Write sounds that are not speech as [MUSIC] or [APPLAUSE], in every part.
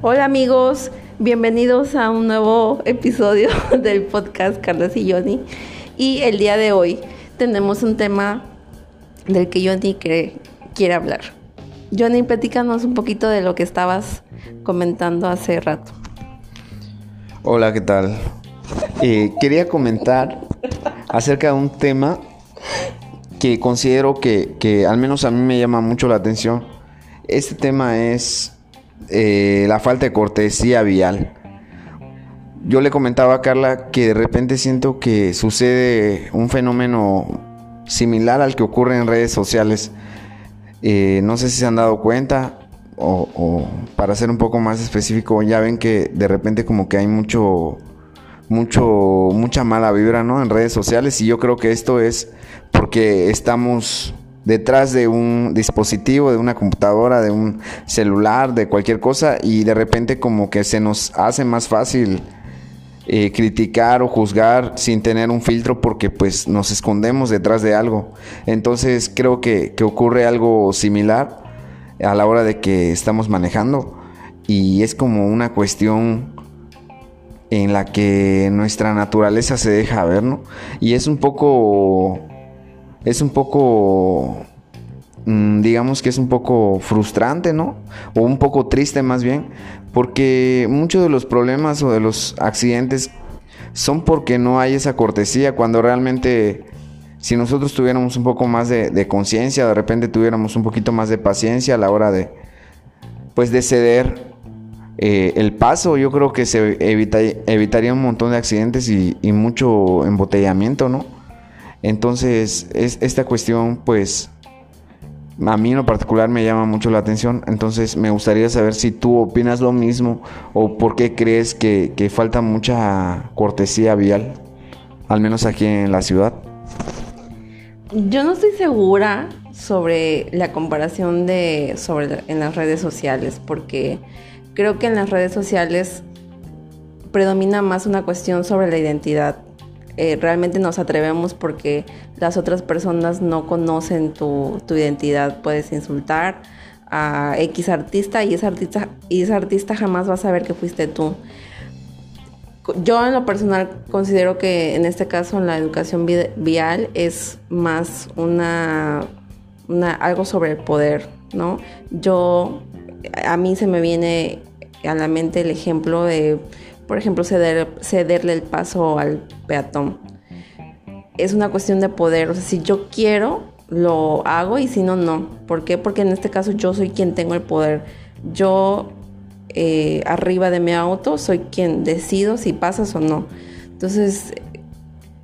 Hola amigos, bienvenidos a un nuevo episodio [LAUGHS] del podcast Carlos y Johnny. Y el día de hoy tenemos un tema del que Johnny quiere, quiere hablar. Johnny, platícanos un poquito de lo que estabas comentando hace rato. Hola, ¿qué tal? Eh, quería comentar acerca de un tema que considero que, que al menos a mí me llama mucho la atención. Este tema es eh, la falta de cortesía vial. Yo le comentaba a Carla que de repente siento que sucede un fenómeno similar al que ocurre en redes sociales. Eh, no sé si se han dado cuenta o, o, para ser un poco más específico, ya ven que de repente como que hay mucho, mucho, mucha mala vibra, ¿no? En redes sociales y yo creo que esto es porque estamos detrás de un dispositivo, de una computadora, de un celular, de cualquier cosa y de repente como que se nos hace más fácil eh, criticar o juzgar sin tener un filtro porque pues nos escondemos detrás de algo. Entonces creo que, que ocurre algo similar a la hora de que estamos manejando y es como una cuestión en la que nuestra naturaleza se deja ver, ¿no? Y es un poco es un poco, mm, digamos que es un poco frustrante, ¿no? O un poco triste más bien, porque muchos de los problemas o de los accidentes son porque no hay esa cortesía, cuando realmente si nosotros tuviéramos un poco más de, conciencia, de repente tuviéramos un poquito más de paciencia a la hora de, pues de ceder eh, el paso, yo creo que se evitaría un montón de accidentes y, y mucho embotellamiento, ¿no? Entonces, es, esta cuestión, pues, a mí en lo particular me llama mucho la atención. Entonces, me gustaría saber si tú opinas lo mismo o por qué crees que, que falta mucha cortesía vial, al menos aquí en la ciudad. Yo no estoy segura sobre la comparación de sobre en las redes sociales porque creo que en las redes sociales predomina más una cuestión sobre la identidad eh, realmente nos atrevemos porque las otras personas no conocen tu, tu, identidad. Puedes insultar a X artista y ese artista, y ese artista jamás va a saber que fuiste tú. Yo en lo personal considero que en este caso la educación vial es más una, una algo sobre el poder, ¿no? Yo a mí se me viene a la mente el ejemplo de por ejemplo, ceder, cederle el paso al peatón. Es una cuestión de poder, o sea, si yo quiero, lo hago y si no, no. ¿Por qué? Porque en este caso yo soy quien tengo el poder. Yo, eh, arriba de mi auto, soy quien decido si pasas o no. Entonces,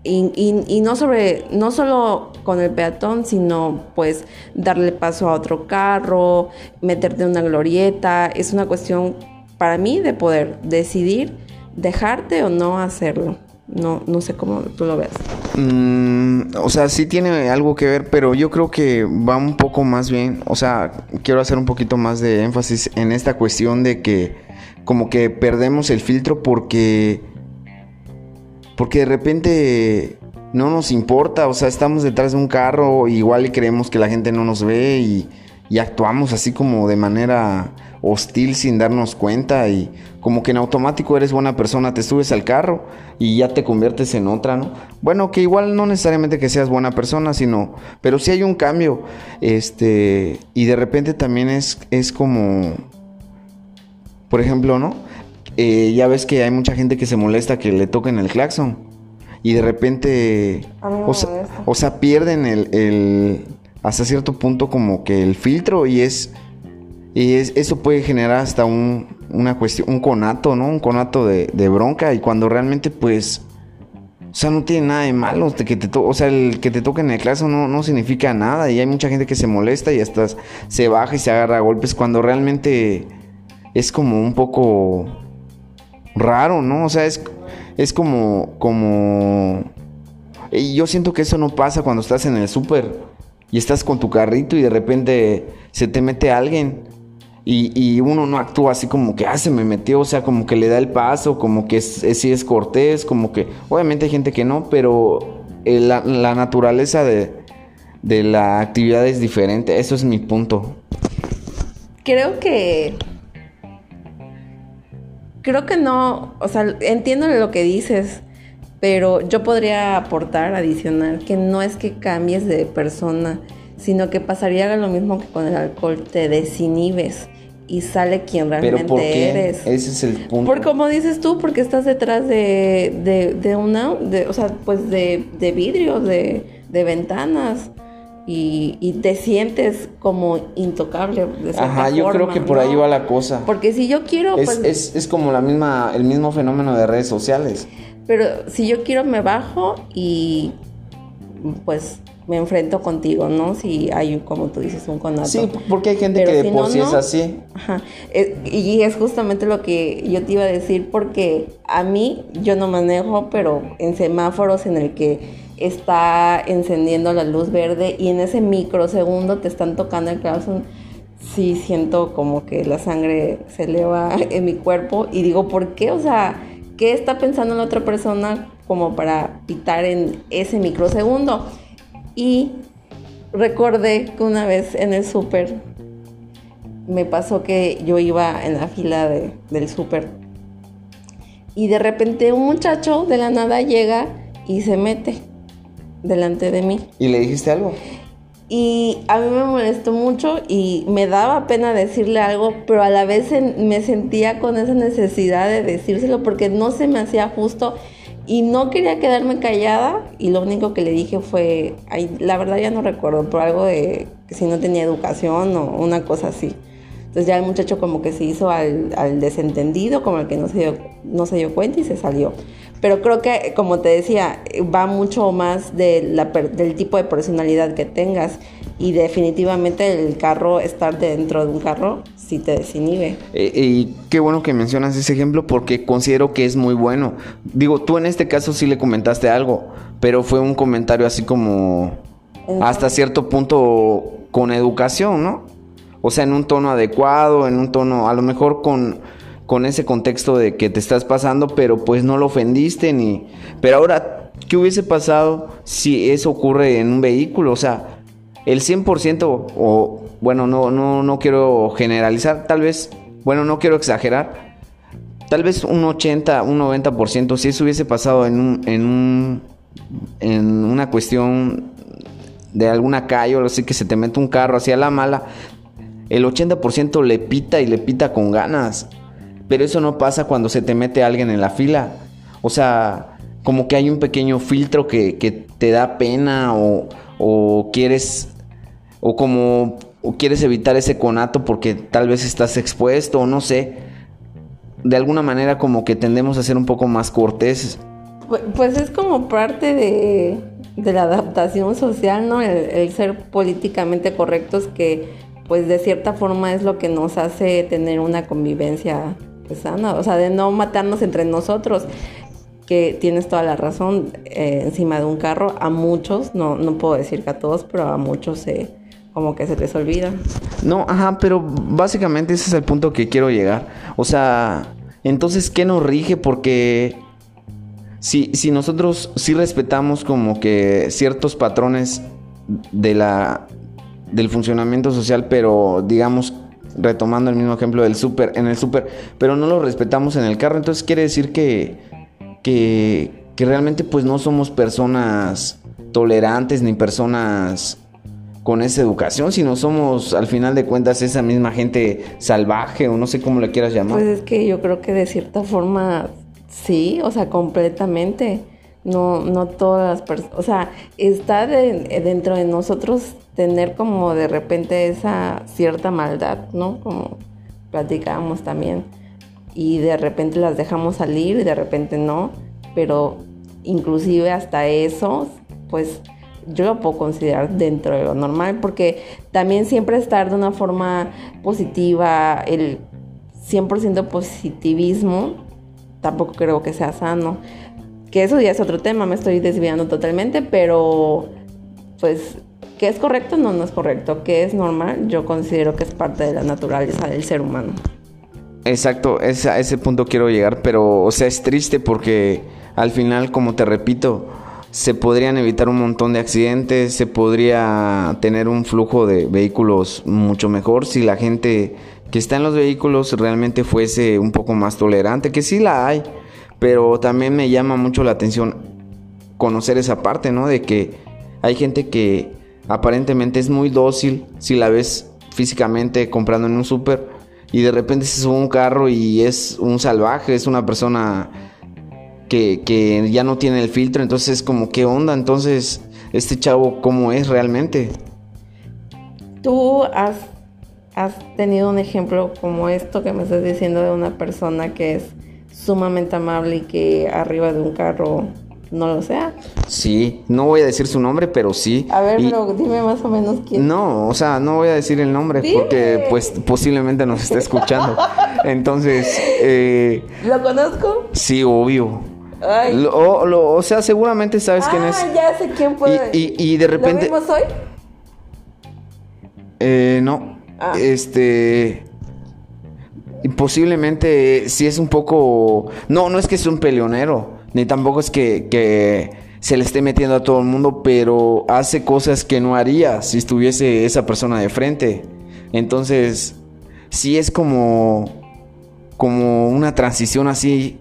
y, y, no sobre, no solo con el peatón, sino pues darle paso a otro carro, meterte en una glorieta, es una cuestión para mí de poder decidir dejarte o no hacerlo. No, no sé cómo tú lo ves. Mm, o sea, sí tiene algo que ver, pero yo creo que va un poco más bien. O sea, quiero hacer un poquito más de énfasis en esta cuestión de que como que perdemos el filtro porque porque de repente no nos importa, o sea, estamos detrás de un carro, igual y creemos que la gente no nos ve y, y actuamos así como de manera hostil sin darnos cuenta y como que en automático eres buena persona, te subes al carro y ya te conviertes en otra, ¿no? Bueno, que igual no necesariamente que seas buena persona, sino, pero sí hay un cambio, este, y de repente también es, es como, por ejemplo, ¿no? Eh, ya ves que hay mucha gente que se molesta que le toquen el claxon y de repente, o sea, o sea, pierden el, el, hasta cierto punto como que el filtro y es y eso puede generar hasta un, una cuestión, un conato, ¿no? Un conato de, bronca. Y cuando realmente, pues. O sea, no tiene nada de malo. que te o sea, el que te toquen en el clase no, no significa nada. Y hay mucha gente que se molesta y hasta se baja y se agarra a golpes. Cuando realmente es como un poco raro, ¿no? O sea, es, es como. como. Y yo siento que eso no pasa cuando estás en el súper y estás con tu carrito y de repente se te mete alguien y, uno no actúa así como que, ah, se me metió, o sea, como que le da el paso, como que es, es, es cortés, como que, obviamente hay gente que no, pero eh, la, naturaleza de, de la actividad es diferente, eso es mi punto. Creo que creo que no, o sea, entiendo lo que dices, pero yo podría aportar, adicional, que no es que cambies de persona, sino que pasaría lo mismo que con el alcohol, te desinhibes y sale quien realmente ¿Pero por qué? eres. Ese es el punto. Por como dices tú, porque estás detrás de, de, de una, de, o sea, pues de, de vidrios, de, de ventanas. Y, y te sientes como intocable. De Ajá, yo creo forma, que por ¿no? ahí va la cosa. Porque si yo quiero, Es, pues, es, es como la misma, el mismo fenómeno de redes sociales. Pero si yo quiero me bajo y pues me enfrento contigo, ¿no? Si hay, como tú dices, un conato. Sí, porque hay gente Pero que de por no, sí es así. Ajá. Eh, y es justamente lo que yo te iba a decir porque a mí yo no manejo, pero en semáforos en el que está encendiendo la luz verde y en ese microsegundo te están tocando el corazón, sí siento como que la sangre se eleva [LAUGHS] en mi cuerpo y digo, ¿por qué? O sea, ¿qué está pensando la otra persona como para pitar en ese microsegundo? Y recordé que una vez en el súper me pasó que yo iba en la fila de- del súper y de repente un muchacho de la nada llega y se mete delante de mí. ¿Y le dijiste algo? Y a mí me molestó mucho y me daba pena decirle algo, pero a la vez me sentía con esa necesidad de decírselo porque no se me hacía justo y no quería quedarme callada y lo único que le dije fue, la verdad ya no recuerdo, pero algo de que si no tenía educación o una cosa así. Entonces ya el muchacho como que se hizo al, al desentendido, como el que no se, dio, no se dio cuenta y se salió. Pero creo que, como te decía, va mucho más de la del tipo de personalidad que tengas. Y definitivamente el carro, estar dentro de un carro, sí te desinhibe. Eh, y qué bueno que mencionas ese ejemplo porque considero que es muy bueno. Digo, tú en este caso sí le comentaste algo, pero fue un comentario así como hasta cierto punto con educación, ¿no? O sea, en un tono adecuado, en un tono, a lo mejor con, con ese contexto de que te estás pasando, pero pues no lo ofendiste ni... Pero ahora, ¿qué hubiese pasado si eso ocurre en un vehículo? O sea, el 100% o bueno, no, no, no quiero generalizar, tal vez, bueno, no quiero exagerar, tal vez un 80, un 90%, si eso hubiese pasado en un, en un, en una cuestión de alguna calle o así que se te mete un carro hacia la mala, el 80% le pita y le pita con ganas. Pero eso no pasa cuando se te mete alguien en la fila. O sea, como que hay un pequeño filtro que, te da pena o, quieres o como o quieres evitar ese conato porque tal vez estás expuesto o no sé. De alguna manera como que tendemos a ser un poco más corteses. Pu- Pues es como parte de, de la adaptación social, ¿no? El, el ser políticamente correctos que pues de cierta forma es lo que nos hace tener una convivencia pues, o sea, de no matarnos entre nosotros, que tienes toda la razón, eh, encima de un carro, a muchos, no, no puedo decir que a todos, pero a muchos se, como que se les olvida. No, ajá, pero básicamente ese es el punto que quiero llegar. O sea, entonces, ¿qué nos rige? Porque si, si nosotros sí respetamos como que ciertos patrones de la, del funcionamiento social, pero digamos, retomando el mismo ejemplo del súper, en el súper, pero no lo respetamos en el carro, entonces quiere decir que, que, que realmente pues no somos personas tolerantes ni personas con esa educación, sino somos al final de cuentas esa misma gente salvaje o no sé cómo le quieras llamar. Pues es que yo creo que de cierta forma sí, o sea, completamente. No, no todas las personas, o sea, está de- dentro de nosotros tener como de repente esa cierta maldad, ¿no? Como platicábamos también. Y de repente las dejamos salir y de repente no, pero inclusive hasta eso, pues yo lo puedo considerar dentro de lo normal, porque también siempre estar de una forma positiva, el 100% positivismo, tampoco creo que sea sano. Que eso ya es otro tema, me estoy desviando totalmente, pero pues que es correcto, no, no es correcto, que es normal, yo considero que es parte de la naturaleza del ser humano. Exacto, es a ese punto quiero llegar, pero o sea, es triste porque al final, como te repito, se podrían evitar un montón de accidentes, se podría tener un flujo de vehículos mucho mejor si la gente que está en los vehículos realmente fuese un poco más tolerante, que sí la hay, pero también me llama mucho la atención conocer esa parte, ¿no? De que hay gente que aparentemente es muy dócil si la ves físicamente comprando en un súper y de repente se sube un carro y es un salvaje, es una persona que, que ya no tiene el filtro, entonces es como, ¿qué onda? Entonces, este chavo, ¿cómo es realmente? ¿Tú has, has tenido un ejemplo como esto que me estás diciendo de una persona que es sumamente amable y que arriba de un carro no lo sea. Sí, no voy a decir su nombre, pero sí. A ver, pero dime más o menos quién. No, o sea, no voy a decir el nombre porque pues posiblemente nos esté escuchando. [LAUGHS] Entonces, eh, ¿lo conozco? Sí, obvio. Ay. o sea, seguramente sabes quién es. Ah, ya sé quién puede. Y, y, de repente. ¿Lo vimos hoy? Eh, no. Ah. Este. Posiblemente si es un poco. No, no es que es un peleonero ni tampoco es que, se le esté metiendo a todo el mundo, pero hace cosas que no haría si estuviese esa persona de frente. Entonces, sí es como, como una transición así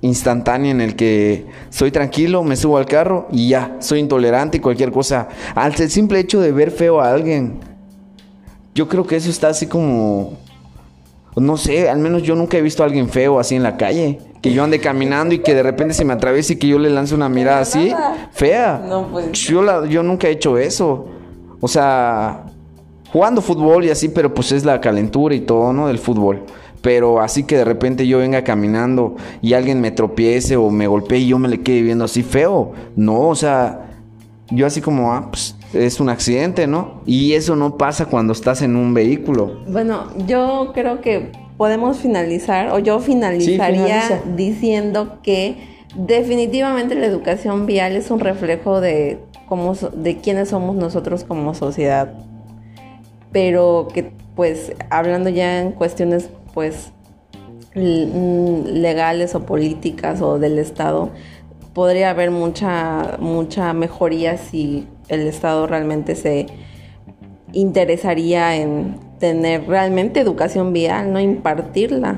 instantánea en el que soy tranquilo, me subo al carro y ya, soy intolerante y cualquier cosa. Al simple hecho de ver feo a alguien, yo creo que eso está así como, no sé, al menos yo nunca he visto a alguien feo así en la calle que yo ande caminando y que de repente se me atraviese y que yo le lance una mirada así, fea. No, pues. Yo, yo nunca he hecho eso. O sea, jugando fútbol y así, pero pues es la calentura y todo, ¿no? Del fútbol. Pero así que de repente yo venga caminando y alguien me tropiece o me golpee y yo me le quede viendo así feo. No, o sea, yo así como, ah, pues es un accidente, ¿no? Y eso no pasa cuando estás en un vehículo. Bueno, yo creo que podemos finalizar, o yo finalizaría diciendo que definitivamente la educación vial es un reflejo de, cómo, de quiénes somos nosotros como sociedad. Pero que, pues, hablando ya en cuestiones, pues, legales o políticas o del Estado, podría haber mucha, mucha mejoría si el Estado realmente se interesaría en tener realmente educación vial, no impartirla.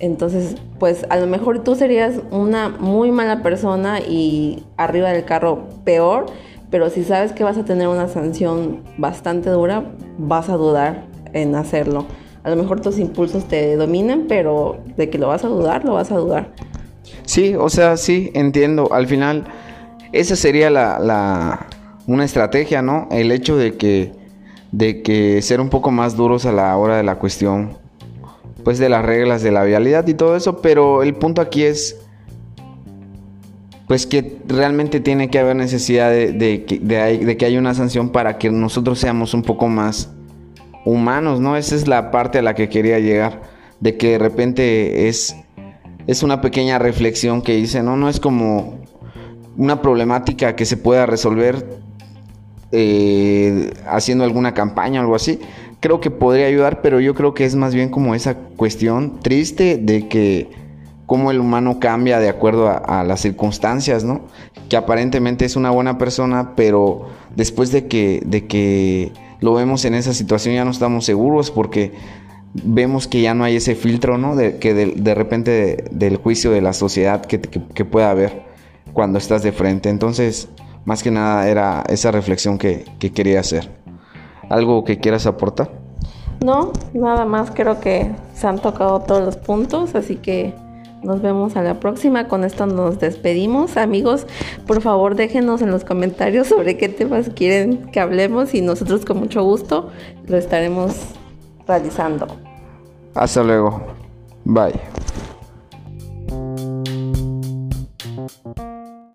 Entonces, pues a lo mejor tú serías una muy mala persona y arriba del carro peor, pero si sabes que vas a tener una sanción bastante dura, vas a dudar en hacerlo. A lo mejor tus impulsos te dominen, pero de que lo vas a dudar, lo vas a dudar. Sí, o sea, sí, entiendo. Al final, esa sería la, una estrategia, ¿no? El hecho de que de que ser un poco más duros a la hora de la cuestión, pues de las reglas de la vialidad y todo eso, pero el punto aquí es, pues que realmente tiene que haber necesidad de, de, de, que haya una sanción para que nosotros seamos un poco más humanos, ¿no? Esa es la parte a la que quería llegar, de que de repente es, es una pequeña reflexión que hice, ¿no? No es como una problemática que se pueda resolver eh, haciendo alguna campaña o algo así, creo que podría ayudar, pero yo creo que es más bien como esa cuestión triste de que cómo el humano cambia de acuerdo a, las circunstancias, ¿no? Que aparentemente es una buena persona, pero después de que, de que lo vemos en esa situación ya no estamos seguros porque vemos que ya no hay ese filtro, ¿no? De, que de, repente del juicio de la sociedad que, que pueda haber cuando estás de frente. Entonces, más que nada era esa reflexión que, quería hacer. ¿Algo que quieras aportar? No, nada más creo que se han tocado todos los puntos, así que nos vemos a la próxima. Con esto nos despedimos. Amigos, por favor déjenos en los comentarios sobre qué temas quieren que hablemos y nosotros con mucho gusto lo estaremos realizando. Hasta luego. Bye.